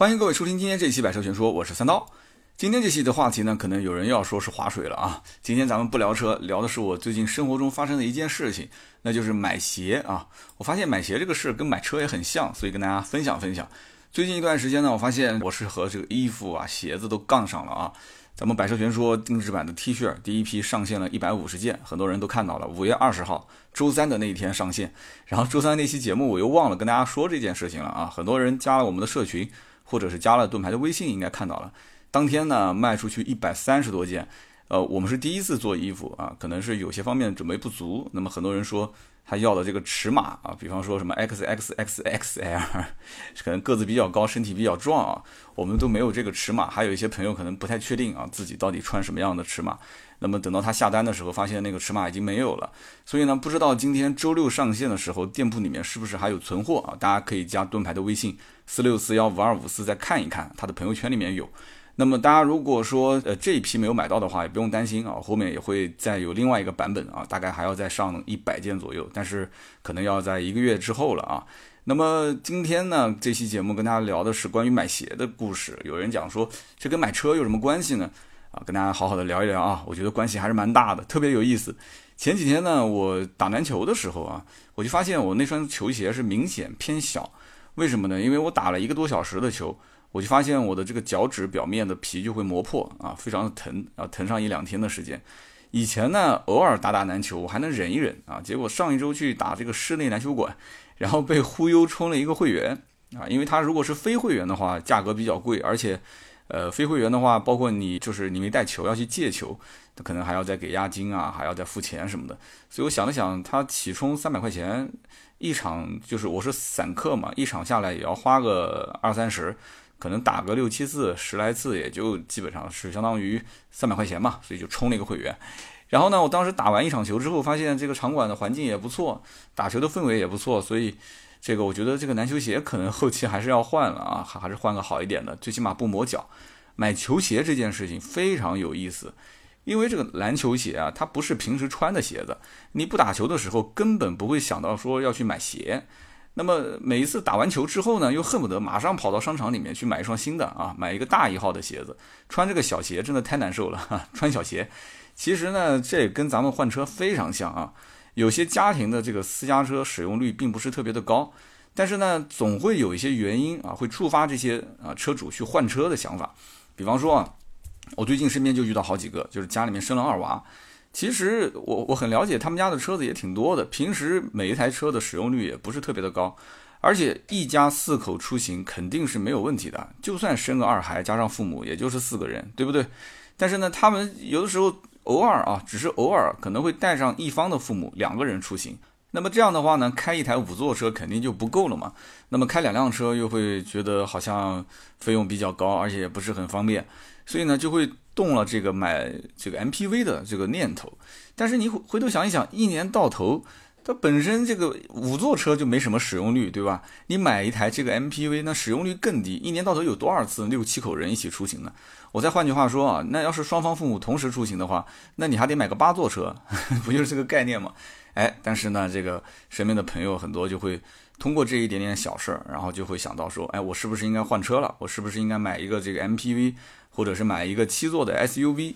欢迎各位收听今天这期《百车全说》，我是三刀。今天这期的话题呢，可能有人要说是划水了啊。今天咱们不聊车，聊的是我最近生活中发生的一件事情，那就是买鞋啊。我发现买鞋这个事跟买车也很像，所以跟大家分享分享。最近一段时间呢，我发现我是和这个衣服啊、鞋子都杠上了啊。咱们《百车全说》定制版的 T 恤第一批上线了一百五十件，很多人都看到了。五月二十号周三的那一天上线，然后周三那期节目我又忘了跟大家说这件事情了啊。很多人加了我们的社群。或者是加了盾牌的微信，应该看到了。当天呢，卖出去一百三十多件。呃，我们是第一次做衣服啊，可能是有些方面准备不足。那么很多人说他要的这个尺码啊，比方说什么 X X X X L，可能个子比较高，身体比较壮啊，我们都没有这个尺码。还有一些朋友可能不太确定啊，自己到底穿什么样的尺码。那么等到他下单的时候，发现那个尺码已经没有了。所以呢，不知道今天周六上线的时候，店铺里面是不是还有存货啊？大家可以加盾牌的微信。四六四幺五二五四，再看一看他的朋友圈里面有。那么大家如果说呃这一批没有买到的话，也不用担心啊，后面也会再有另外一个版本啊，大概还要再上一百件左右，但是可能要在一个月之后了啊。那么今天呢，这期节目跟大家聊的是关于买鞋的故事。有人讲说这跟买车有什么关系呢？啊，跟大家好好的聊一聊啊，我觉得关系还是蛮大的，特别有意思。前几天呢，我打篮球的时候啊，我就发现我那双球鞋是明显偏小。为什么呢？因为我打了一个多小时的球，我就发现我的这个脚趾表面的皮就会磨破啊，非常的疼啊，疼上一两天的时间。以前呢，偶尔打打篮球我还能忍一忍啊，结果上一周去打这个室内篮球馆，然后被忽悠充了一个会员啊，因为他如果是非会员的话，价格比较贵，而且，呃，非会员的话，包括你就是你没带球要去借球，他可能还要再给押金啊，还要再付钱什么的。所以我想了想，他起充三百块钱。一场就是我是散客嘛，一场下来也要花个二三十，可能打个六七次、十来次，也就基本上是相当于三百块钱嘛，所以就充了一个会员。然后呢，我当时打完一场球之后，发现这个场馆的环境也不错，打球的氛围也不错，所以这个我觉得这个篮球鞋可能后期还是要换了啊，还还是换个好一点的，最起码不磨脚。买球鞋这件事情非常有意思。因为这个篮球鞋啊，它不是平时穿的鞋子，你不打球的时候根本不会想到说要去买鞋。那么每一次打完球之后呢，又恨不得马上跑到商场里面去买一双新的啊，买一个大一号的鞋子。穿这个小鞋真的太难受了哈，穿小鞋。其实呢，这跟咱们换车非常像啊。有些家庭的这个私家车使用率并不是特别的高，但是呢，总会有一些原因啊，会触发这些啊车主去换车的想法。比方说啊。我最近身边就遇到好几个，就是家里面生了二娃。其实我我很了解他们家的车子也挺多的，平时每一台车的使用率也不是特别的高，而且一家四口出行肯定是没有问题的。就算生个二孩加上父母，也就是四个人，对不对？但是呢，他们有的时候偶尔啊，只是偶尔可能会带上一方的父母两个人出行。那么这样的话呢，开一台五座车肯定就不够了嘛。那么开两辆车又会觉得好像费用比较高，而且也不是很方便。所以呢，就会动了这个买这个 MPV 的这个念头。但是你回头想一想，一年到头，它本身这个五座车就没什么使用率，对吧？你买一台这个 MPV，那使用率更低。一年到头有多少次六七口人一起出行呢？我再换句话说啊，那要是双方父母同时出行的话，那你还得买个八座车，不就是这个概念吗？哎，但是呢，这个身边的朋友很多就会通过这一点点小事儿，然后就会想到说，哎，我是不是应该换车了？我是不是应该买一个这个 MPV？或者是买一个七座的 SUV，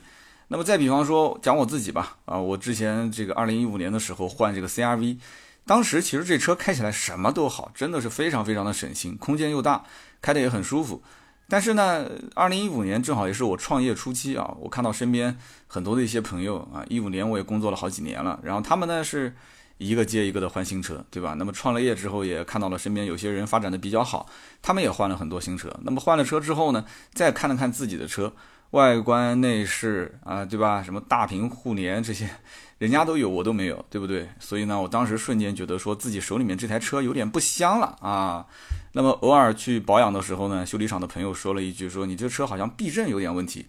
那么再比方说讲我自己吧，啊，我之前这个二零一五年的时候换这个 CRV，当时其实这车开起来什么都好，真的是非常非常的省心，空间又大，开的也很舒服。但是呢，二零一五年正好也是我创业初期啊，我看到身边很多的一些朋友啊，一五年我也工作了好几年了，然后他们呢是。一个接一个的换新车，对吧？那么创了业之后，也看到了身边有些人发展的比较好，他们也换了很多新车。那么换了车之后呢，再看了看自己的车，外观内饰啊，对吧？什么大屏互联这些，人家都有，我都没有，对不对？所以呢，我当时瞬间觉得说自己手里面这台车有点不香了啊。那么偶尔去保养的时候呢，修理厂的朋友说了一句，说你这车好像避震有点问题。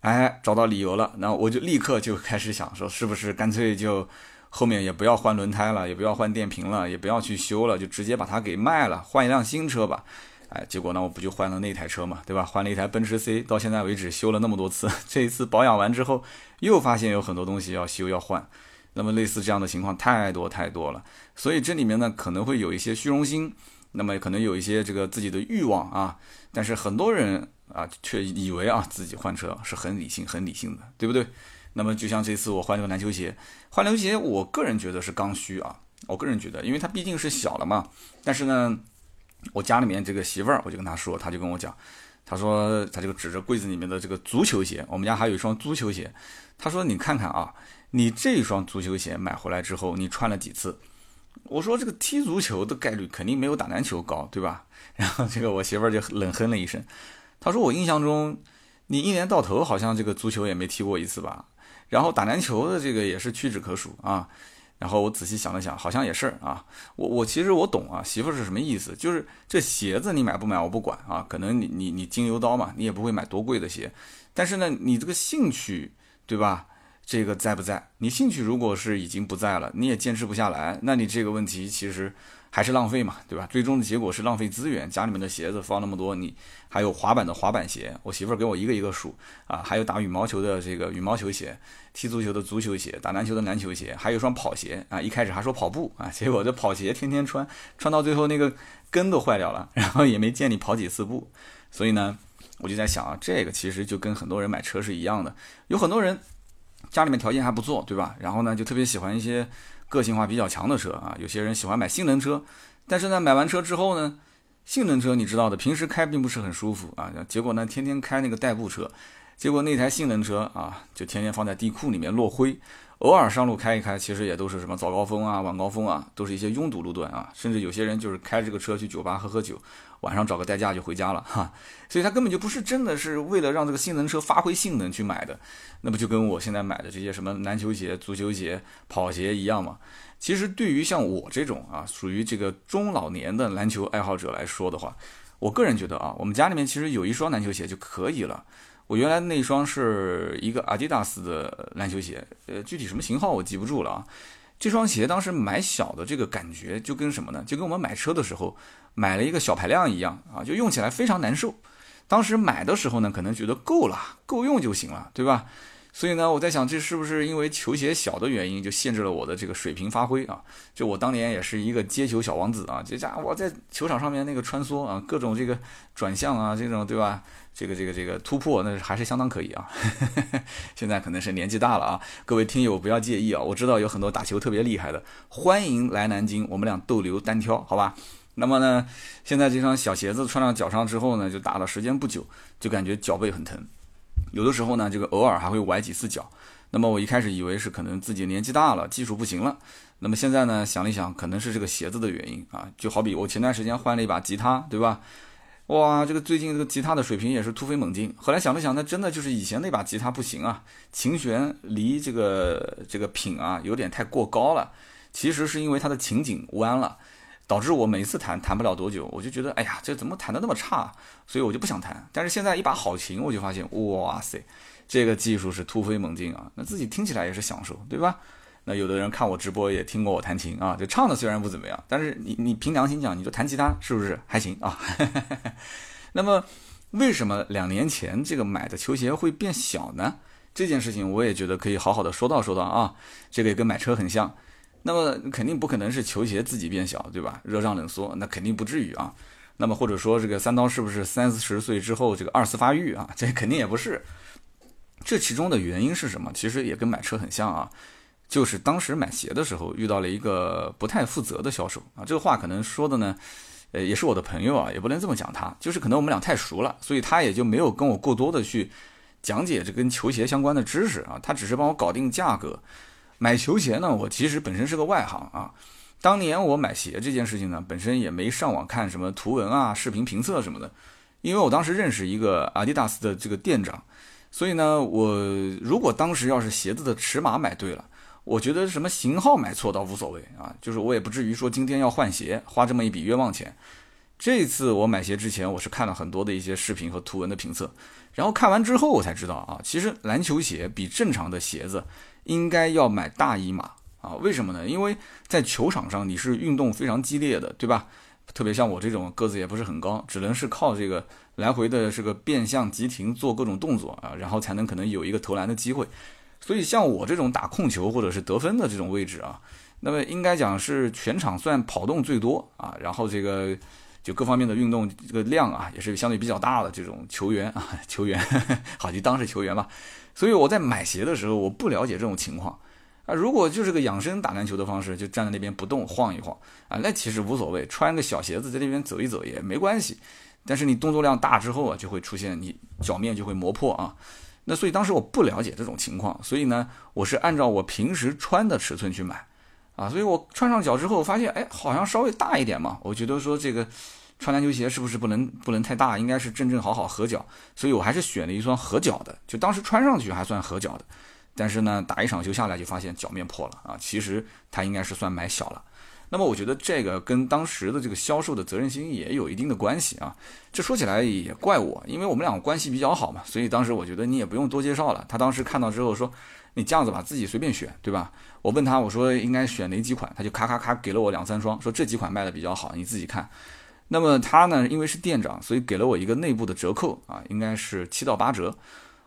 哎，找到理由了，那我就立刻就开始想说，是不是干脆就。后面也不要换轮胎了，也不要换电瓶了，也不要去修了，就直接把它给卖了，换一辆新车吧。哎，结果呢，我不就换了那台车嘛，对吧？换了一台奔驰 C，到现在为止修了那么多次，这一次保养完之后，又发现有很多东西要修要换。那么类似这样的情况太多太多了，所以这里面呢可能会有一些虚荣心，那么可能有一些这个自己的欲望啊，但是很多人啊却以为啊自己换车是很理性、很理性的，对不对？那么就像这次我换这个篮球鞋，换篮球鞋，我个人觉得是刚需啊。我个人觉得，因为它毕竟是小了嘛。但是呢，我家里面这个媳妇儿，我就跟她说，她就跟我讲，她说她就指着柜子里面的这个足球鞋，我们家还有一双足球鞋。她说你看看啊，你这双足球鞋买回来之后，你穿了几次？我说这个踢足球的概率肯定没有打篮球高，对吧？然后这个我媳妇儿就冷哼了一声，她说我印象中，你一年到头好像这个足球也没踢过一次吧？然后打篮球的这个也是屈指可数啊，然后我仔细想了想，好像也是啊。我我其实我懂啊，媳妇是什么意思？就是这鞋子你买不买我不管啊，可能你你你金牛刀嘛，你也不会买多贵的鞋。但是呢，你这个兴趣对吧？这个在不在？你兴趣如果是已经不在了，你也坚持不下来，那你这个问题其实。还是浪费嘛，对吧？最终的结果是浪费资源。家里面的鞋子放那么多，你还有滑板的滑板鞋，我媳妇儿给我一个一个数啊，还有打羽毛球的这个羽毛球鞋，踢足球的足球鞋，打篮球的篮球鞋，还有一双跑鞋啊。一开始还说跑步啊，结果这跑鞋天天穿，穿到最后那个跟都坏掉了，然后也没见你跑几次步。所以呢，我就在想啊，这个其实就跟很多人买车是一样的，有很多人家里面条件还不错，对吧？然后呢，就特别喜欢一些。个性化比较强的车啊，有些人喜欢买性能车，但是呢，买完车之后呢，性能车你知道的，平时开并不是很舒服啊，结果呢，天天开那个代步车，结果那台性能车啊，就天天放在地库里面落灰。偶尔上路开一开，其实也都是什么早高峰啊、晚高峰啊，都是一些拥堵路段啊，甚至有些人就是开这个车去酒吧喝喝酒，晚上找个代驾就回家了哈。所以他根本就不是真的是为了让这个性能车发挥性能去买的，那不就跟我现在买的这些什么篮球鞋、足球鞋、跑鞋一样吗？其实对于像我这种啊，属于这个中老年的篮球爱好者来说的话，我个人觉得啊，我们家里面其实有一双篮球鞋就可以了。我原来那双是一个阿迪达斯的篮球鞋，呃，具体什么型号我记不住了啊。这双鞋当时买小的这个感觉就跟什么呢？就跟我们买车的时候买了一个小排量一样啊，就用起来非常难受。当时买的时候呢，可能觉得够了，够用就行了，对吧？所以呢，我在想，这是不是因为球鞋小的原因，就限制了我的这个水平发挥啊？就我当年也是一个接球小王子啊，这家伙在球场上面那个穿梭啊，各种这个转向啊，这种对吧？这个这个这个突破，那还是相当可以啊。现在可能是年纪大了啊，各位听友不要介意啊。我知道有很多打球特别厉害的，欢迎来南京，我们俩斗牛单挑，好吧？那么呢，现在这双小鞋子穿到脚上之后呢，就打了时间不久，就感觉脚背很疼。有的时候呢，这个偶尔还会崴几次脚。那么我一开始以为是可能自己年纪大了，技术不行了。那么现在呢，想了一想，可能是这个鞋子的原因啊。就好比我前段时间换了一把吉他，对吧？哇，这个最近这个吉他的水平也是突飞猛进。后来想了想，那真的就是以前那把吉他不行啊，琴弦离这个这个品啊有点太过高了。其实是因为它的琴颈弯了。导致我每次弹弹不了多久，我就觉得哎呀，这怎么弹的那么差？所以我就不想弹。但是现在一把好琴，我就发现哇塞，这个技术是突飞猛进啊！那自己听起来也是享受，对吧？那有的人看我直播也听过我弹琴啊，就唱的虽然不怎么样，但是你你凭良心讲，你就弹吉他是不是还行啊？那么为什么两年前这个买的球鞋会变小呢？这件事情我也觉得可以好好的说道说道啊，这个也跟买车很像。那么肯定不可能是球鞋自己变小，对吧？热胀冷缩，那肯定不至于啊。那么或者说这个三刀是不是三四十岁之后这个二次发育啊？这肯定也不是。这其中的原因是什么？其实也跟买车很像啊，就是当时买鞋的时候遇到了一个不太负责的销售啊。这个话可能说的呢，呃，也是我的朋友啊，也不能这么讲他，就是可能我们俩太熟了，所以他也就没有跟我过多的去讲解这跟球鞋相关的知识啊，他只是帮我搞定价格。买球鞋呢，我其实本身是个外行啊。当年我买鞋这件事情呢，本身也没上网看什么图文啊、视频评测什么的，因为我当时认识一个阿迪达斯的这个店长，所以呢，我如果当时要是鞋子的尺码买对了，我觉得什么型号买错倒无所谓啊，就是我也不至于说今天要换鞋花这么一笔冤枉钱。这次我买鞋之前，我是看了很多的一些视频和图文的评测，然后看完之后我才知道啊，其实篮球鞋比正常的鞋子。应该要买大一码啊？为什么呢？因为在球场上你是运动非常激烈的，对吧？特别像我这种个子也不是很高，只能是靠这个来回的这个变向急停做各种动作啊，然后才能可能有一个投篮的机会。所以像我这种打控球或者是得分的这种位置啊，那么应该讲是全场算跑动最多啊，然后这个就各方面的运动这个量啊，也是相对比较大的这种球员啊，球员，好就当是球员吧。所以我在买鞋的时候，我不了解这种情况啊。如果就是个养生打篮球的方式，就站在那边不动晃一晃啊，那其实无所谓，穿个小鞋子在那边走一走也没关系。但是你动作量大之后啊，就会出现你脚面就会磨破啊。那所以当时我不了解这种情况，所以呢，我是按照我平时穿的尺寸去买啊。所以我穿上脚之后发现，哎，好像稍微大一点嘛。我觉得说这个穿篮球鞋是不是不能不能太大，应该是正正好好合脚。所以我还是选了一双合脚的，就当时穿上去还算合脚的。但是呢，打一场球下来就发现脚面破了啊。其实它应该是算买小了。那么我觉得这个跟当时的这个销售的责任心也有一定的关系啊。这说起来也怪我，因为我们两个关系比较好嘛，所以当时我觉得你也不用多介绍了。他当时看到之后说：“你这样子吧，自己随便选，对吧？”我问他，我说应该选哪几款，他就咔咔咔给了我两三双，说这几款卖的比较好，你自己看。那么他呢，因为是店长，所以给了我一个内部的折扣啊，应该是七到八折。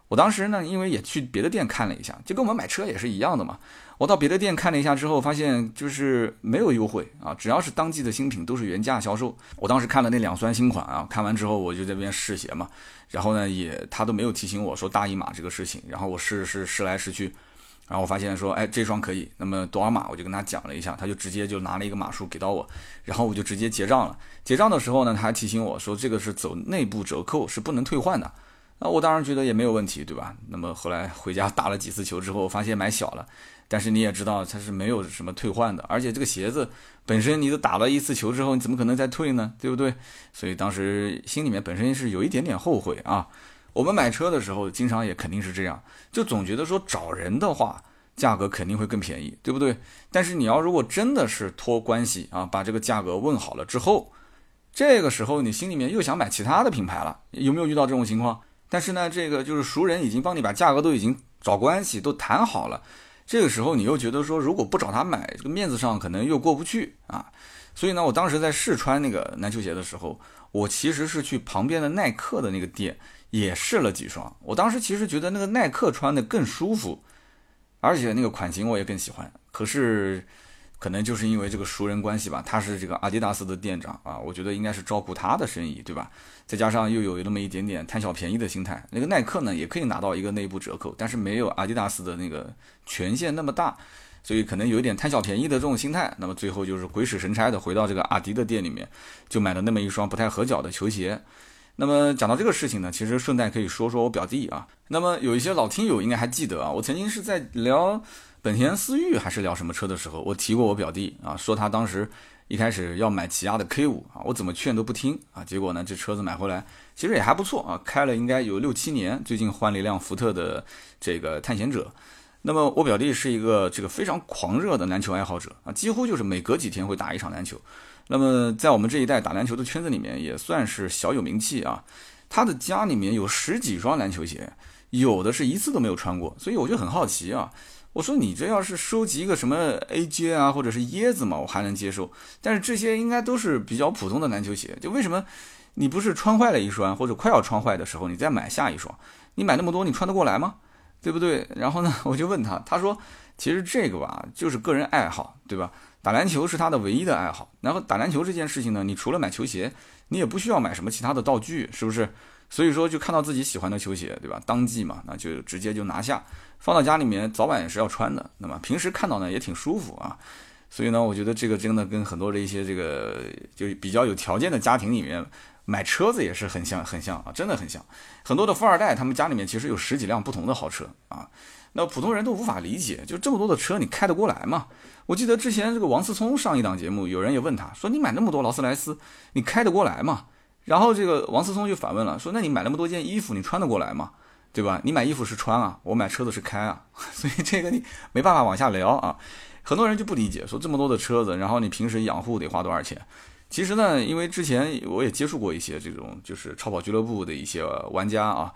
我当时呢，因为也去别的店看了一下，就跟我们买车也是一样的嘛。我到别的店看了一下之后，发现就是没有优惠啊，只要是当季的新品都是原价销售。我当时看了那两双新款啊，看完之后我就在那边试鞋嘛，然后呢也他都没有提醒我说大一码这个事情，然后我试试试来试去，然后我发现说哎这双可以，那么多少码我就跟他讲了一下，他就直接就拿了一个码数给到我，然后我就直接结账了。结账的时候呢，他还提醒我说这个是走内部折扣，是不能退换的。那我当然觉得也没有问题，对吧？那么后来回家打了几次球之后，发现买小了，但是你也知道它是没有什么退换的，而且这个鞋子本身你都打了一次球之后，你怎么可能再退呢？对不对？所以当时心里面本身是有一点点后悔啊。我们买车的时候，经常也肯定是这样，就总觉得说找人的话，价格肯定会更便宜，对不对？但是你要如果真的是托关系啊，把这个价格问好了之后，这个时候你心里面又想买其他的品牌了，有没有遇到这种情况？但是呢，这个就是熟人已经帮你把价格都已经找关系都谈好了，这个时候你又觉得说如果不找他买，这个面子上可能又过不去啊。所以呢，我当时在试穿那个篮球鞋的时候，我其实是去旁边的耐克的那个店也试了几双。我当时其实觉得那个耐克穿的更舒服，而且那个款型我也更喜欢。可是。可能就是因为这个熟人关系吧，他是这个阿迪达斯的店长啊，我觉得应该是照顾他的生意，对吧？再加上又有那么一点点贪小便宜的心态，那个耐克呢也可以拿到一个内部折扣，但是没有阿迪达斯的那个权限那么大，所以可能有一点贪小便宜的这种心态。那么最后就是鬼使神差的回到这个阿迪的店里面，就买了那么一双不太合脚的球鞋。那么讲到这个事情呢，其实顺带可以说说我表弟啊。那么有一些老听友应该还记得啊，我曾经是在聊。本田思域还是聊什么车的时候，我提过我表弟啊，说他当时一开始要买起亚的 K 五啊，我怎么劝都不听啊，结果呢这车子买回来其实也还不错啊，开了应该有六七年，最近换了一辆福特的这个探险者。那么我表弟是一个这个非常狂热的篮球爱好者啊，几乎就是每隔几天会打一场篮球。那么在我们这一代打篮球的圈子里面也算是小有名气啊。他的家里面有十几双篮球鞋，有的是一次都没有穿过，所以我就很好奇啊。我说你这要是收集一个什么 AJ 啊，或者是椰子嘛，我还能接受。但是这些应该都是比较普通的篮球鞋，就为什么你不是穿坏了一双或者快要穿坏的时候，你再买下一双？你买那么多，你穿得过来吗？对不对？然后呢，我就问他，他说其实这个吧，就是个人爱好，对吧？打篮球是他的唯一的爱好。然后打篮球这件事情呢，你除了买球鞋，你也不需要买什么其他的道具，是不是？所以说就看到自己喜欢的球鞋，对吧？当季嘛，那就直接就拿下。放到家里面，早晚也是要穿的。那么平时看到呢，也挺舒服啊。所以呢，我觉得这个真的跟很多的一些这个就比较有条件的家庭里面买车子也是很像，很像啊，真的很像。很多的富二代，他们家里面其实有十几辆不同的豪车啊。那普通人都无法理解，就这么多的车，你开得过来吗？我记得之前这个王思聪上一档节目，有人也问他说：“你买那么多劳斯莱斯，你开得过来吗？”然后这个王思聪就反问了，说：“那你买那么多件衣服，你穿得过来吗？”对吧？你买衣服是穿啊，我买车子是开啊，所以这个你没办法往下聊啊。很多人就不理解，说这么多的车子，然后你平时养护得花多少钱？其实呢，因为之前我也接触过一些这种就是超跑俱乐部的一些玩家啊，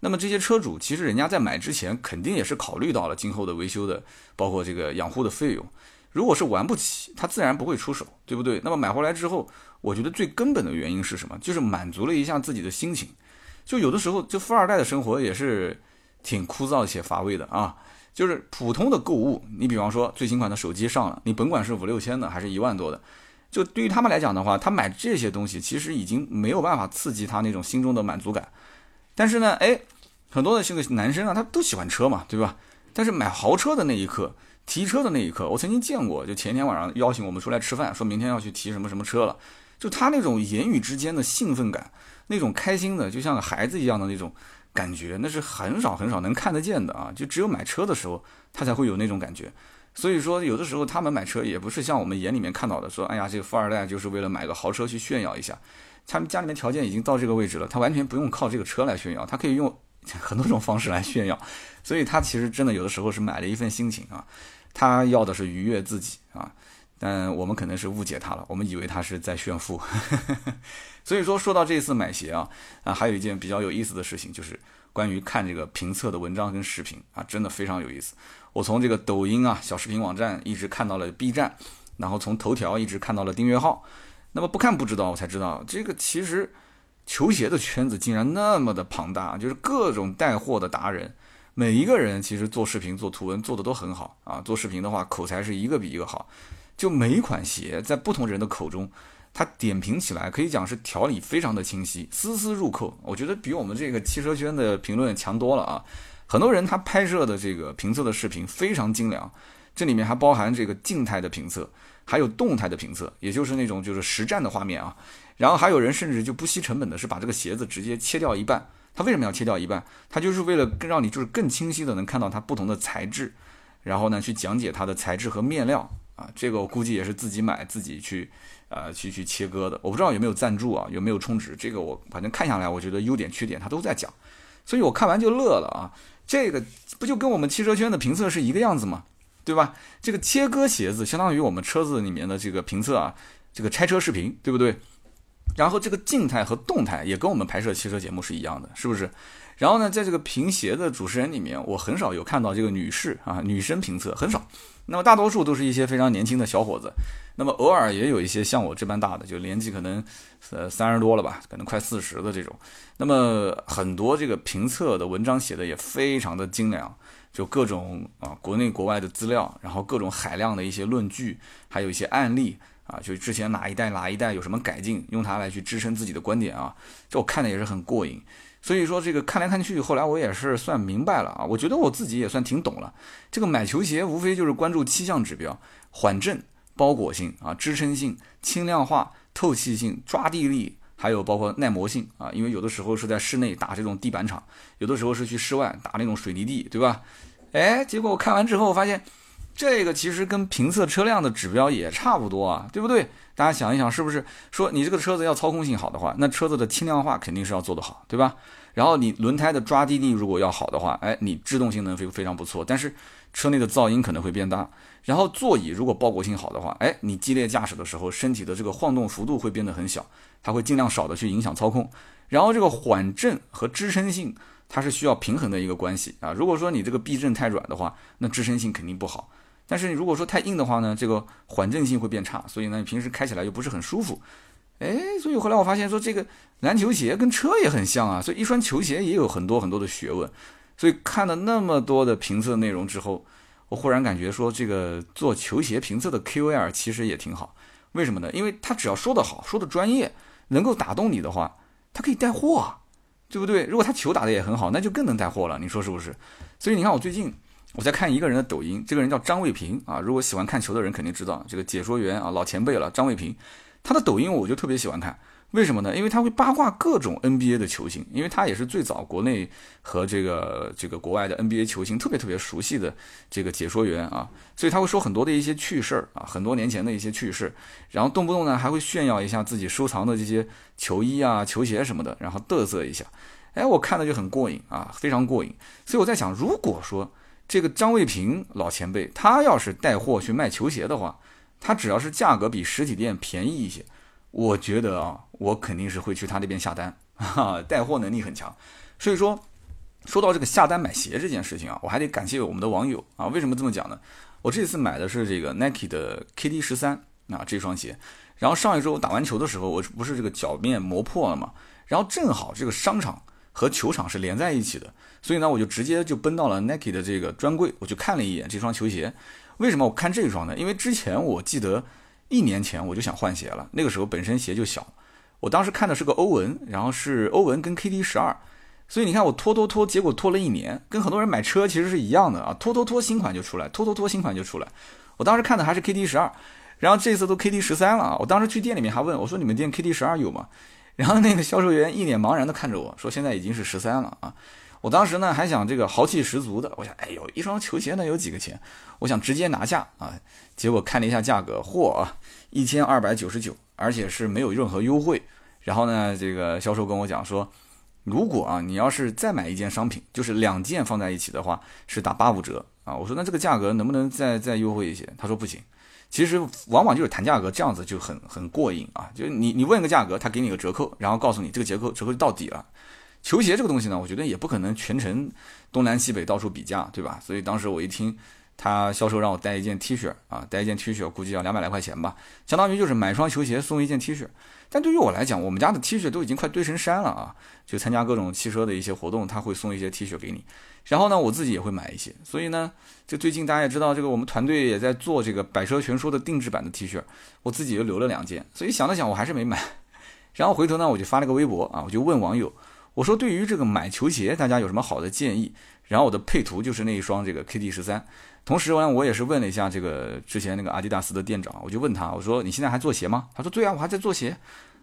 那么这些车主其实人家在买之前肯定也是考虑到了今后的维修的，包括这个养护的费用。如果是玩不起，他自然不会出手，对不对？那么买回来之后，我觉得最根本的原因是什么？就是满足了一下自己的心情。就有的时候，就富二代的生活也是挺枯燥且乏味的啊。就是普通的购物，你比方说最新款的手机上了，你甭管是五六千的还是一万多的，就对于他们来讲的话，他买这些东西其实已经没有办法刺激他那种心中的满足感。但是呢，哎，很多的这个男生啊，他都喜欢车嘛，对吧？但是买豪车的那一刻，提车的那一刻，我曾经见过，就前天晚上邀请我们出来吃饭，说明天要去提什么什么车了，就他那种言语之间的兴奋感，那种开心的，就像个孩子一样的那种感觉，那是很少很少能看得见的啊！就只有买车的时候，他才会有那种感觉。所以说，有的时候他们买车也不是像我们眼里面看到的，说，哎呀，这个富二代就是为了买个豪车去炫耀一下。他们家里面条件已经到这个位置了，他完全不用靠这个车来炫耀，他可以用 很多种方式来炫耀。所以他其实真的有的时候是买了一份心情啊，他要的是愉悦自己啊。但我们可能是误解他了，我们以为他是在炫富。所以说，说到这次买鞋啊，啊，还有一件比较有意思的事情，就是关于看这个评测的文章跟视频啊，真的非常有意思。我从这个抖音啊、小视频网站一直看到了 B 站，然后从头条一直看到了订阅号。那么不看不知道，我才知道这个其实球鞋的圈子竟然那么的庞大，就是各种带货的达人，每一个人其实做视频、做图文做的都很好啊。做视频的话，口才是一个比一个好。就每一款鞋在不同人的口中，它点评起来可以讲是条理非常的清晰，丝丝入扣。我觉得比我们这个汽车圈的评论强多了啊。很多人他拍摄的这个评测的视频非常精良，这里面还包含这个静态的评测。还有动态的评测，也就是那种就是实战的画面啊。然后还有人甚至就不惜成本的是把这个鞋子直接切掉一半。他为什么要切掉一半？他就是为了更让你就是更清晰的能看到它不同的材质，然后呢去讲解它的材质和面料啊。这个我估计也是自己买自己去呃去去切割的。我不知道有没有赞助啊，有没有充值？这个我反正看下来，我觉得优点缺点他都在讲，所以我看完就乐了啊。这个不就跟我们汽车圈的评测是一个样子吗？对吧？这个切割鞋子相当于我们车子里面的这个评测啊，这个拆车视频，对不对？然后这个静态和动态也跟我们拍摄汽车节目是一样的，是不是？然后呢，在这个评鞋的主持人里面，我很少有看到这个女士啊，女生评测很少。那么大多数都是一些非常年轻的小伙子。那么偶尔也有一些像我这般大的，就年纪可能呃三十多了吧，可能快四十的这种。那么很多这个评测的文章写的也非常的精良。就各种啊，国内国外的资料，然后各种海量的一些论据，还有一些案例啊，就之前哪一代哪一代有什么改进，用它来去支撑自己的观点啊，这我看的也是很过瘾。所以说这个看来看去，后来我也是算明白了啊，我觉得我自己也算挺懂了。这个买球鞋无非就是关注七项指标：缓震、包裹性啊、支撑性、轻量化、透气性、抓地力。还有包括耐磨性啊，因为有的时候是在室内打这种地板厂，有的时候是去室外打那种水泥地，对吧？哎，结果我看完之后发现，这个其实跟评测车辆的指标也差不多啊，对不对？大家想一想，是不是说你这个车子要操控性好的话，那车子的轻量化肯定是要做得好，对吧？然后你轮胎的抓地力如果要好的话，哎，你制动性能非非常不错，但是车内的噪音可能会变大。然后座椅如果包裹性好的话，哎，你激烈驾驶的时候，身体的这个晃动幅度会变得很小，它会尽量少的去影响操控。然后这个缓震和支撑性，它是需要平衡的一个关系啊。如果说你这个避震太软的话，那支撑性肯定不好。但是如果说太硬的话呢，这个缓震性会变差，所以呢，你平时开起来又不是很舒服。哎，所以后来我发现说，这个篮球鞋跟车也很像啊，所以一双球鞋也有很多很多的学问。所以看了那么多的评测内容之后。我忽然感觉说，这个做球鞋评测的 KOL 其实也挺好，为什么呢？因为他只要说得好，说的专业，能够打动你的话，他可以带货，啊，对不对？如果他球打的也很好，那就更能带货了，你说是不是？所以你看，我最近我在看一个人的抖音，这个人叫张卫平啊，如果喜欢看球的人肯定知道，这个解说员啊，老前辈了，张卫平，他的抖音我就特别喜欢看。为什么呢？因为他会八卦各种 NBA 的球星，因为他也是最早国内和这个这个国外的 NBA 球星特别特别熟悉的这个解说员啊，所以他会说很多的一些趣事儿啊，很多年前的一些趣事，然后动不动呢还会炫耀一下自己收藏的这些球衣啊、球鞋什么的，然后嘚瑟一下，哎，我看的就很过瘾啊，非常过瘾。所以我在想，如果说这个张卫平老前辈他要是带货去卖球鞋的话，他只要是价格比实体店便宜一些。我觉得啊，我肯定是会去他那边下单，哈，带货能力很强。所以说，说到这个下单买鞋这件事情啊，我还得感谢我们的网友啊。为什么这么讲呢？我这次买的是这个 Nike 的 KD 十三啊这双鞋，然后上一周打完球的时候，我不是这个脚面磨破了嘛，然后正好这个商场和球场是连在一起的，所以呢，我就直接就奔到了 Nike 的这个专柜，我去看了一眼这双球鞋。为什么我看这双呢？因为之前我记得。一年前我就想换鞋了，那个时候本身鞋就小，我当时看的是个欧文，然后是欧文跟 KD 十二，所以你看我拖拖拖，结果拖了一年，跟很多人买车其实是一样的啊，拖拖拖新款就出来，拖拖拖新款就出来。我当时看的还是 KD 十二，然后这次都 KD 十三了，我当时去店里面还问我说你们店 KD 十二有吗？然后那个销售员一脸茫然的看着我说现在已经是十三了啊。我当时呢还想这个豪气十足的，我想，哎呦，一双球鞋能有几个钱？我想直接拿下啊！结果看了一下价格，嚯，一千二百九十九，而且是没有任何优惠。然后呢，这个销售跟我讲说，如果啊你要是再买一件商品，就是两件放在一起的话，是打八五折啊。我说那这个价格能不能再再优惠一些？他说不行。其实往往就是谈价格这样子就很很过瘾啊，就是你你问个价格，他给你个折扣，然后告诉你这个折扣折扣就到底了。球鞋这个东西呢，我觉得也不可能全程东南西北到处比价，对吧？所以当时我一听，他销售让我带一件 T 恤啊，带一件 T 恤，估计要两百来块钱吧，相当于就是买双球鞋送一件 T 恤。但对于我来讲，我们家的 T 恤都已经快堆成山了啊！就参加各种汽车的一些活动，他会送一些 T 恤给你。然后呢，我自己也会买一些。所以呢，就最近大家也知道，这个我们团队也在做这个百车全说的定制版的 T 恤，我自己又留了两件。所以想了想，我还是没买。然后回头呢，我就发了个微博啊，我就问网友。我说，对于这个买球鞋，大家有什么好的建议？然后我的配图就是那一双这个 KD 十三。同时呢，我也是问了一下这个之前那个阿迪达斯的店长，我就问他，我说你现在还做鞋吗？他说对啊，我还在做鞋。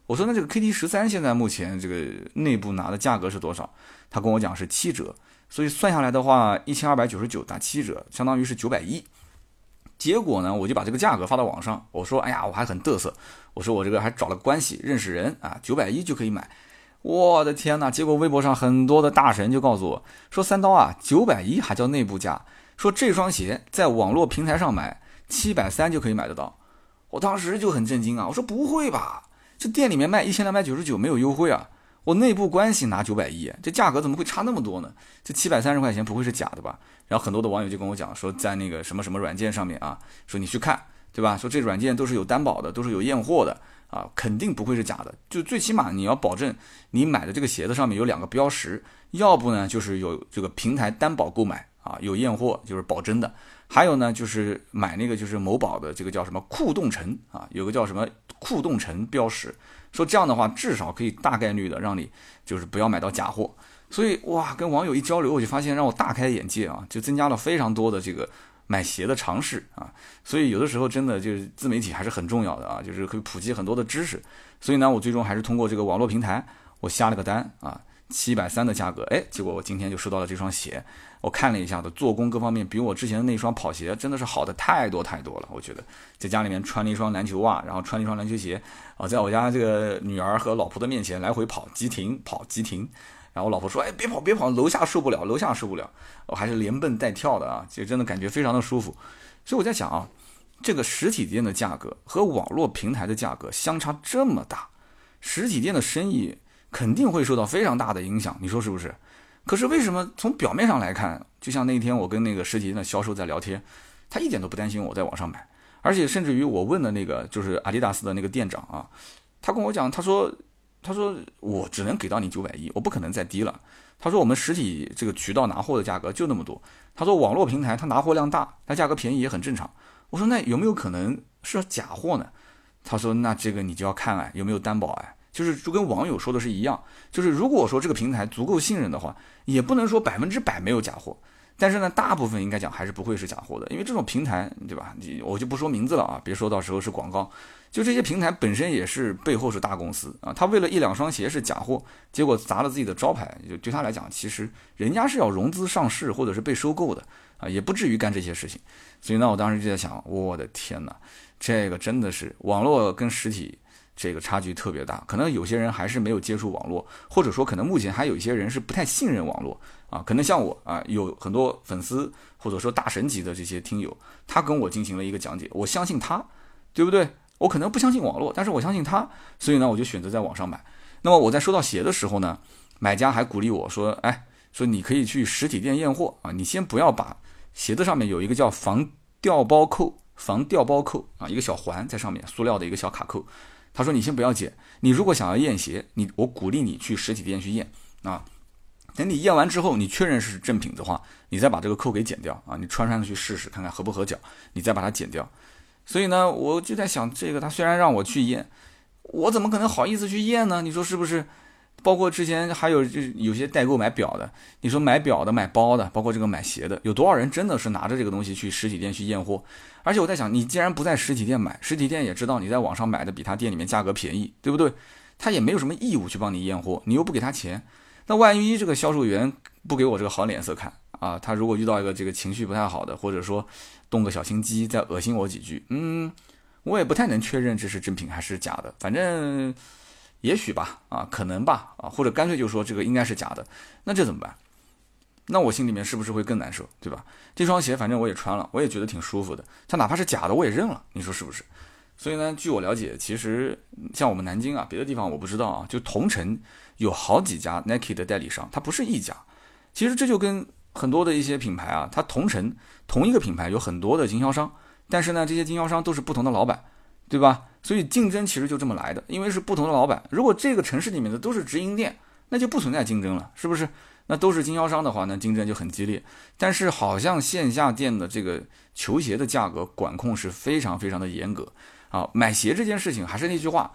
我说那这个 KD 十三现在目前这个内部拿的价格是多少？他跟我讲是七折，所以算下来的话，一千二百九十九打七折，相当于是九百一。结果呢，我就把这个价格发到网上，我说哎呀，我还很嘚瑟，我说我这个还找了关系，认识人啊，九百一就可以买。我的天哪！结果微博上很多的大神就告诉我说：“三刀啊，九百一还叫内部价？说这双鞋在网络平台上买七百三就可以买得到。”我当时就很震惊啊！我说：“不会吧？这店里面卖一千两百九十九没有优惠啊？我内部关系拿九百亿，这价格怎么会差那么多呢？这七百三十块钱不会是假的吧？”然后很多的网友就跟我讲说，在那个什么什么软件上面啊，说你去看，对吧？说这软件都是有担保的，都是有验货的。啊，肯定不会是假的，就最起码你要保证你买的这个鞋子上面有两个标识，要不呢就是有这个平台担保购买啊，有验货就是保真的，还有呢就是买那个就是某宝的这个叫什么酷动城啊，有个叫什么酷动城标识，说这样的话至少可以大概率的让你就是不要买到假货，所以哇，跟网友一交流我就发现让我大开眼界啊，就增加了非常多的这个。买鞋的尝试啊，所以有的时候真的就是自媒体还是很重要的啊，就是可以普及很多的知识。所以呢，我最终还是通过这个网络平台，我下了个单啊，七百三的价格，哎，结果我今天就收到了这双鞋。我看了一下的做工各方面，比我之前的那双跑鞋真的是好的太多太多了。我觉得在家里面穿了一双篮球袜，然后穿了一双篮球鞋，啊，在我家这个女儿和老婆的面前来回跑，急停跑急停。然后我老婆说：“哎，别跑，别跑，楼下受不了，楼下受不了。”我还是连蹦带跳的啊，就真的感觉非常的舒服。所以我在想啊，这个实体店的价格和网络平台的价格相差这么大，实体店的生意肯定会受到非常大的影响，你说是不是？可是为什么从表面上来看，就像那天我跟那个实体店的销售在聊天，他一点都不担心我在网上买，而且甚至于我问的那个就是阿迪达斯的那个店长啊，他跟我讲，他说。他说：“我只能给到你九百一，我不可能再低了。”他说：“我们实体这个渠道拿货的价格就那么多。”他说：“网络平台它拿货量大，它价格便宜也很正常。”我说：“那有没有可能是假货呢？”他说：“那这个你就要看哎，有没有担保哎，就是就跟网友说的是一样，就是如果说这个平台足够信任的话，也不能说百分之百没有假货。”但是呢，大部分应该讲还是不会是假货的，因为这种平台，对吧？你我就不说名字了啊，别说到时候是广告。就这些平台本身也是背后是大公司啊，他为了一两双鞋是假货，结果砸了自己的招牌，就对他来讲，其实人家是要融资上市或者是被收购的啊，也不至于干这些事情。所以呢，我当时就在想，我的天哪，这个真的是网络跟实体。这个差距特别大，可能有些人还是没有接触网络，或者说可能目前还有一些人是不太信任网络啊。可能像我啊，有很多粉丝或者说大神级的这些听友，他跟我进行了一个讲解，我相信他，对不对？我可能不相信网络，但是我相信他，所以呢，我就选择在网上买。那么我在收到鞋的时候呢，买家还鼓励我说：“哎，说你可以去实体店验货啊，你先不要把鞋子上面有一个叫防掉包扣、防掉包扣啊，一个小环在上面，塑料的一个小卡扣。”他说：“你先不要剪，你如果想要验鞋，你我鼓励你去实体店去验啊。等你验完之后，你确认是正品的话，你再把这个扣给剪掉啊。你穿上去试试看看合不合脚，你再把它剪掉。所以呢，我就在想，这个他虽然让我去验，我怎么可能好意思去验呢？你说是不是？包括之前还有就有些代购买表的，你说买表的、买包的，包括这个买鞋的，有多少人真的是拿着这个东西去实体店去验货？而且我在想，你既然不在实体店买，实体店也知道你在网上买的比他店里面价格便宜，对不对？他也没有什么义务去帮你验货，你又不给他钱，那万一这个销售员不给我这个好脸色看啊，他如果遇到一个这个情绪不太好的，或者说动个小心机再恶心我几句，嗯，我也不太能确认这是真品还是假的，反正。也许吧，啊，可能吧，啊，或者干脆就说这个应该是假的，那这怎么办？那我心里面是不是会更难受，对吧？这双鞋反正我也穿了，我也觉得挺舒服的，它哪怕是假的我也认了，你说是不是？所以呢，据我了解，其实像我们南京啊，别的地方我不知道啊，就同城有好几家 Nike 的代理商，它不是一家。其实这就跟很多的一些品牌啊，它同城同一个品牌有很多的经销商，但是呢，这些经销商都是不同的老板。对吧？所以竞争其实就这么来的，因为是不同的老板。如果这个城市里面的都是直营店，那就不存在竞争了，是不是？那都是经销商的话，那竞争就很激烈。但是好像线下店的这个球鞋的价格管控是非常非常的严格啊。买鞋这件事情还是那句话，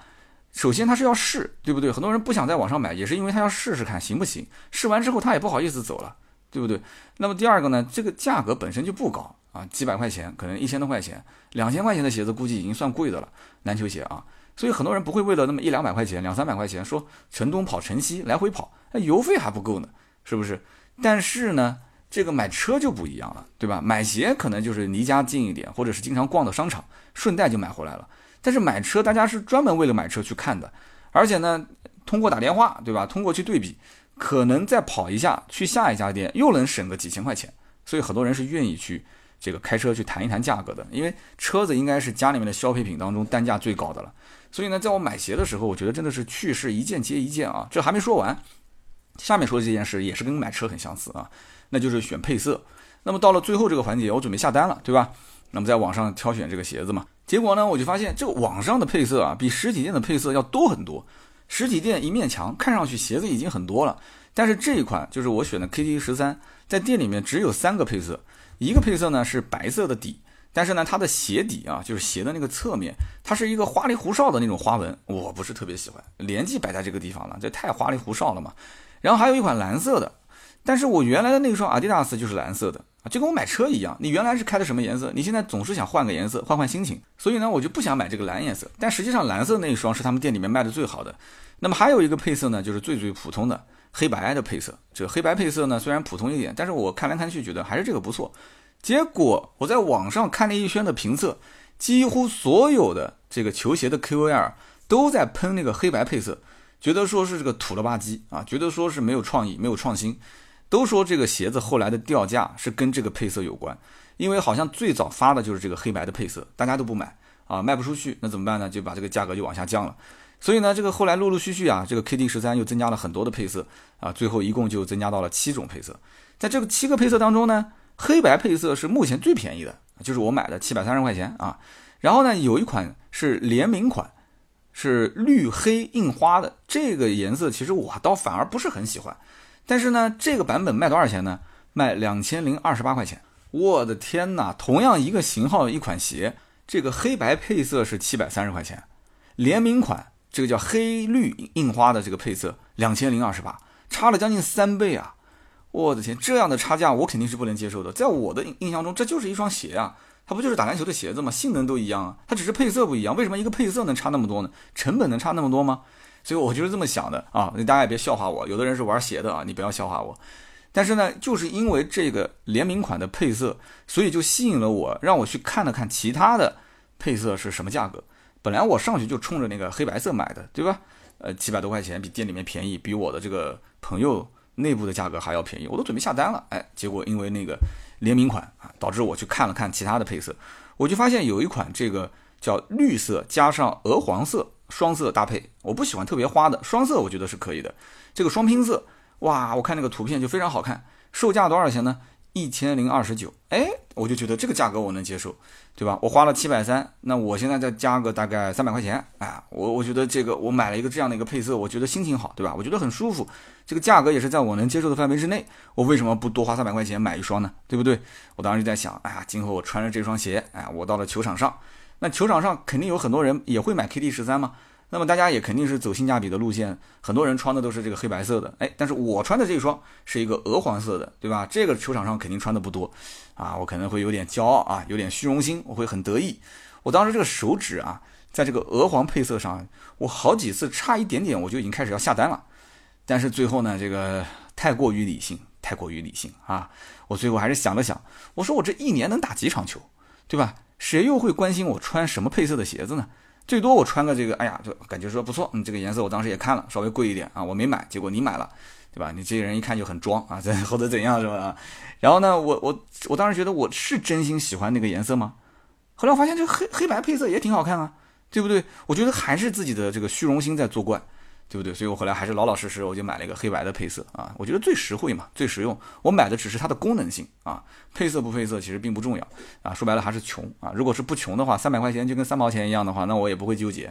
首先他是要试，对不对？很多人不想在网上买，也是因为他要试试看行不行。试完之后他也不好意思走了，对不对？那么第二个呢，这个价格本身就不高。啊，几百块钱，可能一千多块钱，两千块钱的鞋子估计已经算贵的了，篮球鞋啊，所以很多人不会为了那么一两百块钱、两三百块钱，说城东跑城西来回跑，那油费还不够呢，是不是？但是呢，这个买车就不一样了，对吧？买鞋可能就是离家近一点，或者是经常逛的商场，顺带就买回来了。但是买车，大家是专门为了买车去看的，而且呢，通过打电话，对吧？通过去对比，可能再跑一下，去下一家店又能省个几千块钱，所以很多人是愿意去。这个开车去谈一谈价格的，因为车子应该是家里面的消费品当中单价最高的了。所以呢，在我买鞋的时候，我觉得真的是趣事一件接一件啊。这还没说完，下面说的这件事也是跟买车很相似啊，那就是选配色。那么到了最后这个环节，我准备下单了，对吧？那么在网上挑选这个鞋子嘛，结果呢，我就发现这个网上的配色啊，比实体店的配色要多很多。实体店一面墙看上去鞋子已经很多了，但是这一款就是我选的 KT 十三，在店里面只有三个配色。一个配色呢是白色的底，但是呢它的鞋底啊，就是鞋的那个侧面，它是一个花里胡哨的那种花纹，我不是特别喜欢。连记摆在这个地方了，这太花里胡哨了嘛。然后还有一款蓝色的，但是我原来的那双阿迪达斯就是蓝色的啊，就跟我买车一样，你原来是开的什么颜色，你现在总是想换个颜色，换换心情。所以呢，我就不想买这个蓝颜色。但实际上蓝色那一双是他们店里面卖的最好的。那么还有一个配色呢，就是最最普通的。黑白的配色，这个黑白配色呢，虽然普通一点，但是我看来看去觉得还是这个不错。结果我在网上看了一圈的评测，几乎所有的这个球鞋的 KOL 都在喷那个黑白配色，觉得说是这个土了吧唧啊，觉得说是没有创意、没有创新，都说这个鞋子后来的掉价是跟这个配色有关，因为好像最早发的就是这个黑白的配色，大家都不买啊，卖不出去，那怎么办呢？就把这个价格就往下降了。所以呢，这个后来陆陆续续啊，这个 KD 十三又增加了很多的配色啊，最后一共就增加到了七种配色。在这个七个配色当中呢，黑白配色是目前最便宜的，就是我买的七百三十块钱啊。然后呢，有一款是联名款，是绿黑印花的这个颜色，其实我倒反而不是很喜欢。但是呢，这个版本卖多少钱呢？卖两千零二十八块钱。我的天哪！同样一个型号一款鞋，这个黑白配色是七百三十块钱，联名款。这个叫黑绿印花的这个配色，两千零二十八，差了将近三倍啊！我的天，这样的差价我肯定是不能接受的。在我的印象中，这就是一双鞋啊，它不就是打篮球的鞋子吗？性能都一样啊，它只是配色不一样。为什么一个配色能差那么多呢？成本能差那么多吗？所以我就是这么想的啊！大家也别笑话我，有的人是玩鞋的啊，你不要笑话我。但是呢，就是因为这个联名款的配色，所以就吸引了我，让我去看了看其他的配色是什么价格。本来我上去就冲着那个黑白色买的，对吧？呃，几百多块钱比店里面便宜，比我的这个朋友内部的价格还要便宜，我都准备下单了。哎，结果因为那个联名款啊，导致我去看了看其他的配色，我就发现有一款这个叫绿色加上鹅黄色双色搭配，我不喜欢特别花的双色，我觉得是可以的。这个双拼色，哇，我看那个图片就非常好看，售价多少钱呢？一千零二十九，哎，我就觉得这个价格我能接受，对吧？我花了七百三，那我现在再加个大概三百块钱，哎，我我觉得这个我买了一个这样的一个配色，我觉得心情好，对吧？我觉得很舒服，这个价格也是在我能接受的范围之内，我为什么不多花三百块钱买一双呢？对不对？我当时就在想，哎呀，今后我穿着这双鞋，哎，我到了球场上，那球场上肯定有很多人也会买 KD 十三嘛。那么大家也肯定是走性价比的路线，很多人穿的都是这个黑白色的，哎，但是我穿的这一双是一个鹅黄色的，对吧？这个球场上肯定穿的不多，啊，我可能会有点骄傲啊，有点虚荣心，我会很得意。我当时这个手指啊，在这个鹅黄配色上，我好几次差一点点我就已经开始要下单了，但是最后呢，这个太过于理性，太过于理性啊，我最后还是想了想，我说我这一年能打几场球，对吧？谁又会关心我穿什么配色的鞋子呢？最多我穿个这个，哎呀，就感觉说不错，嗯，这个颜色我当时也看了，稍微贵一点啊，我没买，结果你买了，对吧？你这些人一看就很装啊，或者怎样是吧？然后呢，我我 我当时觉得我是真心喜欢那个颜色吗？后来我发现这黑黑白配色也挺好看啊，对不对？我觉得还是自己的这个虚荣心在作怪。对不对？所以我后来还是老老实实，我就买了一个黑白的配色啊，我觉得最实惠嘛，最实用。我买的只是它的功能性啊，配色不配色其实并不重要啊。说白了还是穷啊。如果是不穷的话，三百块钱就跟三毛钱一样的话，那我也不会纠结。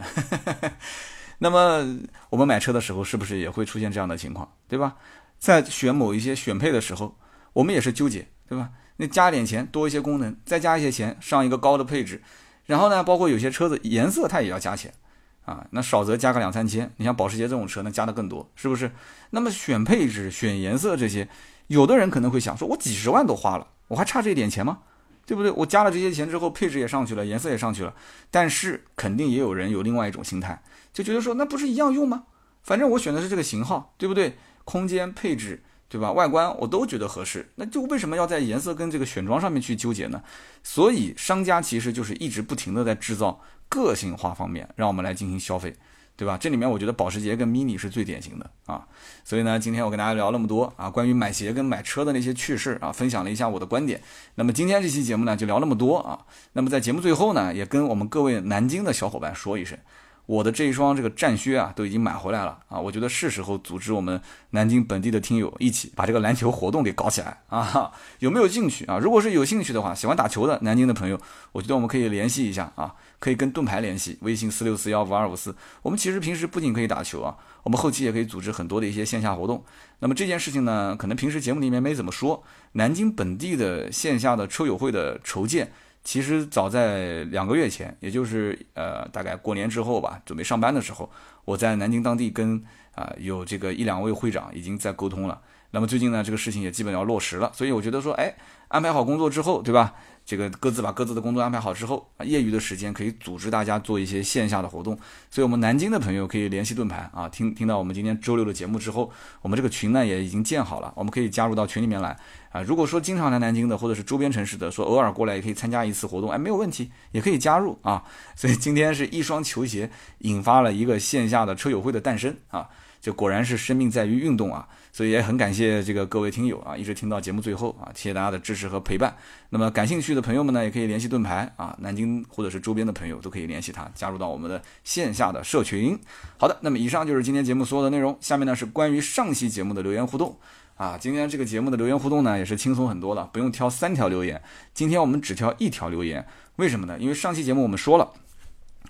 那么我们买车的时候是不是也会出现这样的情况，对吧？在选某一些选配的时候，我们也是纠结，对吧？那加点钱多一些功能，再加一些钱上一个高的配置，然后呢，包括有些车子颜色它也要加钱。啊，那少则加个两三千，你像保时捷这种车，那加的更多，是不是？那么选配置、选颜色这些，有的人可能会想说，我几十万都花了，我还差这一点钱吗？对不对？我加了这些钱之后，配置也上去了，颜色也上去了，但是肯定也有人有另外一种心态，就觉得说，那不是一样用吗？反正我选的是这个型号，对不对？空间配置，对吧？外观我都觉得合适，那就为什么要在颜色跟这个选装上面去纠结呢？所以商家其实就是一直不停的在制造。个性化方面，让我们来进行消费，对吧？这里面我觉得保时捷跟 Mini 是最典型的啊。所以呢，今天我跟大家聊那么多啊，关于买鞋跟买车的那些趣事啊，分享了一下我的观点。那么今天这期节目呢，就聊那么多啊。那么在节目最后呢，也跟我们各位南京的小伙伴说一声。我的这一双这个战靴啊，都已经买回来了啊！我觉得是时候组织我们南京本地的听友一起把这个篮球活动给搞起来啊！有没有兴趣啊？如果是有兴趣的话，喜欢打球的南京的朋友，我觉得我们可以联系一下啊，可以跟盾牌联系，微信四六四幺五二五四。我们其实平时不仅可以打球啊，我们后期也可以组织很多的一些线下活动。那么这件事情呢，可能平时节目里面没怎么说，南京本地的线下的车友会的筹建。其实早在两个月前，也就是呃大概过年之后吧，准备上班的时候，我在南京当地跟啊有这个一两位会长已经在沟通了。那么最近呢，这个事情也基本要落实了，所以我觉得说，哎，安排好工作之后，对吧？这个各自把各自的工作安排好之后，啊，业余的时间可以组织大家做一些线下的活动。所以，我们南京的朋友可以联系盾牌啊，听听到我们今天周六的节目之后，我们这个群呢也已经建好了，我们可以加入到群里面来啊。如果说经常来南京的，或者是周边城市的，说偶尔过来也可以参加一次活动，哎，没有问题，也可以加入啊。所以今天是一双球鞋引发了一个线下的车友会的诞生啊。这果然是生命在于运动啊，所以也很感谢这个各位听友啊，一直听到节目最后啊，谢谢大家的支持和陪伴。那么感兴趣的朋友们呢，也可以联系盾牌啊，南京或者是周边的朋友都可以联系他，加入到我们的线下的社群。好的，那么以上就是今天节目所有的内容。下面呢是关于上期节目的留言互动啊，今天这个节目的留言互动呢也是轻松很多了，不用挑三条留言，今天我们只挑一条留言，为什么呢？因为上期节目我们说了。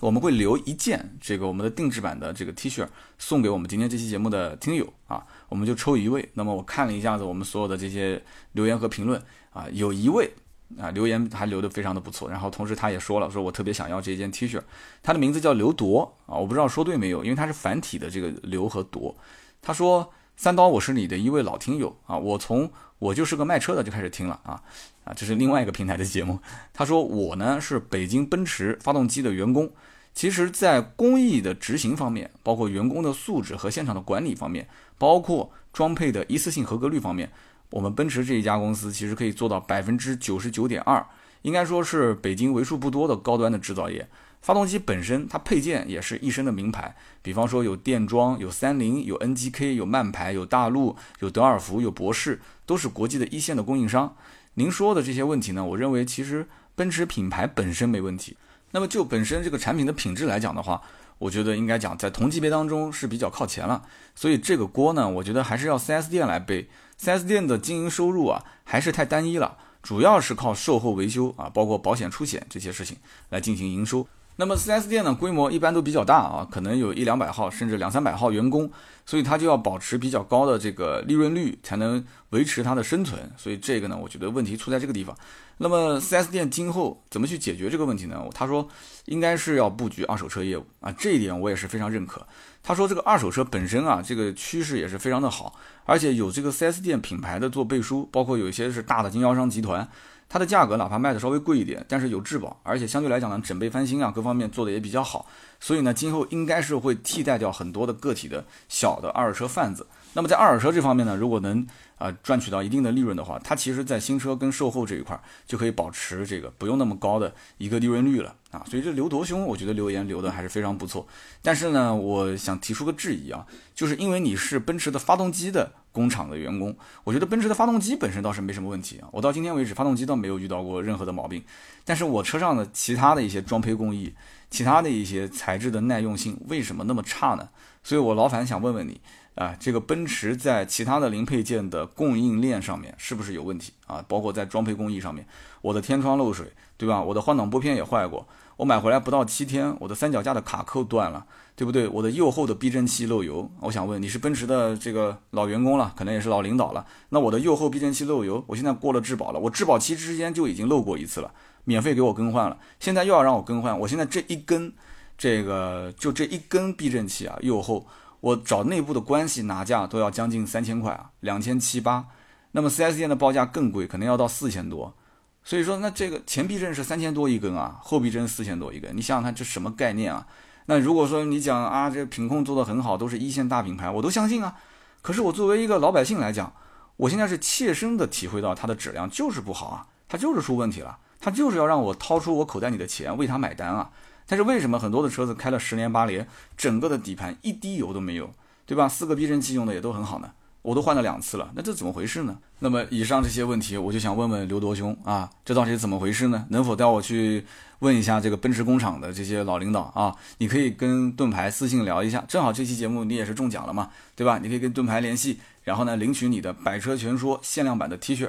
我们会留一件这个我们的定制版的这个 T 恤送给我们今天这期节目的听友啊，我们就抽一位。那么我看了一下子我们所有的这些留言和评论啊，有一位啊留言还留的非常的不错，然后同时他也说了，说我特别想要这件 T 恤，他的名字叫刘铎啊，我不知道说对没有，因为他是繁体的这个刘和铎。他说三刀，我是你的一位老听友啊，我从我就是个卖车的就开始听了啊啊，这是另外一个平台的节目。他说我呢是北京奔驰发动机的员工。其实，在工艺的执行方面，包括员工的素质和现场的管理方面，包括装配的一次性合格率方面，我们奔驰这一家公司其实可以做到百分之九十九点二，应该说是北京为数不多的高端的制造业。发动机本身，它配件也是一身的名牌，比方说有电装、有三菱、有 NGK、有曼牌、有大陆、有德尔福、有博世，都是国际的一线的供应商。您说的这些问题呢，我认为其实奔驰品牌本身没问题。那么就本身这个产品的品质来讲的话，我觉得应该讲在同级别当中是比较靠前了。所以这个锅呢，我觉得还是要 4S 店来背。4S 店的经营收入啊，还是太单一了，主要是靠售后维修啊，包括保险出险这些事情来进行营收。那么 4S 店呢，规模一般都比较大啊，可能有一两百号，甚至两三百号员工，所以它就要保持比较高的这个利润率，才能维持它的生存。所以这个呢，我觉得问题出在这个地方。那么 4S 店今后怎么去解决这个问题呢？他说应该是要布局二手车业务啊，这一点我也是非常认可。他说这个二手车本身啊，这个趋势也是非常的好，而且有这个 4S 店品牌的做背书，包括有一些是大的经销商集团。它的价格哪怕卖的稍微贵一点，但是有质保，而且相对来讲呢，整备翻新啊，各方面做的也比较好，所以呢，今后应该是会替代掉很多的个体的小的二手车贩子。那么在二手车这方面呢，如果能啊赚取到一定的利润的话，它其实在新车跟售后这一块儿就可以保持这个不用那么高的一个利润率了啊。所以这刘铎兄，我觉得留言留的还是非常不错。但是呢，我想提出个质疑啊，就是因为你是奔驰的发动机的。工厂的员工，我觉得奔驰的发动机本身倒是没什么问题啊，我到今天为止发动机倒没有遇到过任何的毛病，但是我车上的其他的一些装配工艺，其他的一些材质的耐用性为什么那么差呢？所以我老反想问问你啊，这个奔驰在其他的零配件的供应链上面是不是有问题啊？包括在装配工艺上面，我的天窗漏水，对吧？我的换挡拨片也坏过。我买回来不到七天，我的三脚架的卡扣断了，对不对？我的右后的避震器漏油。我想问，你是奔驰的这个老员工了，可能也是老领导了。那我的右后避震器漏油，我现在过了质保了，我质保期之间就已经漏过一次了，免费给我更换了。现在又要让我更换，我现在这一根，这个就这一根避震器啊，右后我找内部的关系拿价都要将近三千块啊，两千七八。那么 4S 店的报价更贵，可能要到四千多。所以说，那这个前避震是三千多一根啊，后避震四千多一根，你想想看这什么概念啊？那如果说你讲啊，这品控做的很好，都是一线大品牌，我都相信啊。可是我作为一个老百姓来讲，我现在是切身的体会到它的质量就是不好啊，它就是出问题了，它就是要让我掏出我口袋里的钱为它买单啊。但是为什么很多的车子开了十年八年，整个的底盘一滴油都没有，对吧？四个避震器用的也都很好呢？我都换了两次了，那这怎么回事呢？那么以上这些问题，我就想问问刘铎兄啊，这到底是怎么回事呢？能否带我去问一下这个奔驰工厂的这些老领导啊？你可以跟盾牌私信聊一下，正好这期节目你也是中奖了嘛，对吧？你可以跟盾牌联系。然后呢，领取你的《百车全说》限量版的 T 恤。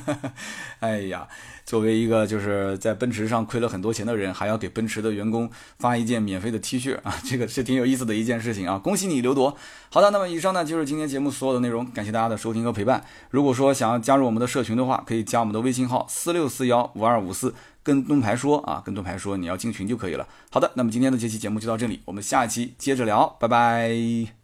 哎呀，作为一个就是在奔驰上亏了很多钱的人，还要给奔驰的员工发一件免费的 T 恤啊，这个是挺有意思的一件事情啊！恭喜你，刘铎。好的，那么以上呢就是今天节目所有的内容，感谢大家的收听和陪伴。如果说想要加入我们的社群的话，可以加我们的微信号四六四幺五二五四，跟盾牌说啊，跟盾牌说你要进群就可以了。好的，那么今天的这期节目就到这里，我们下期接着聊，拜拜。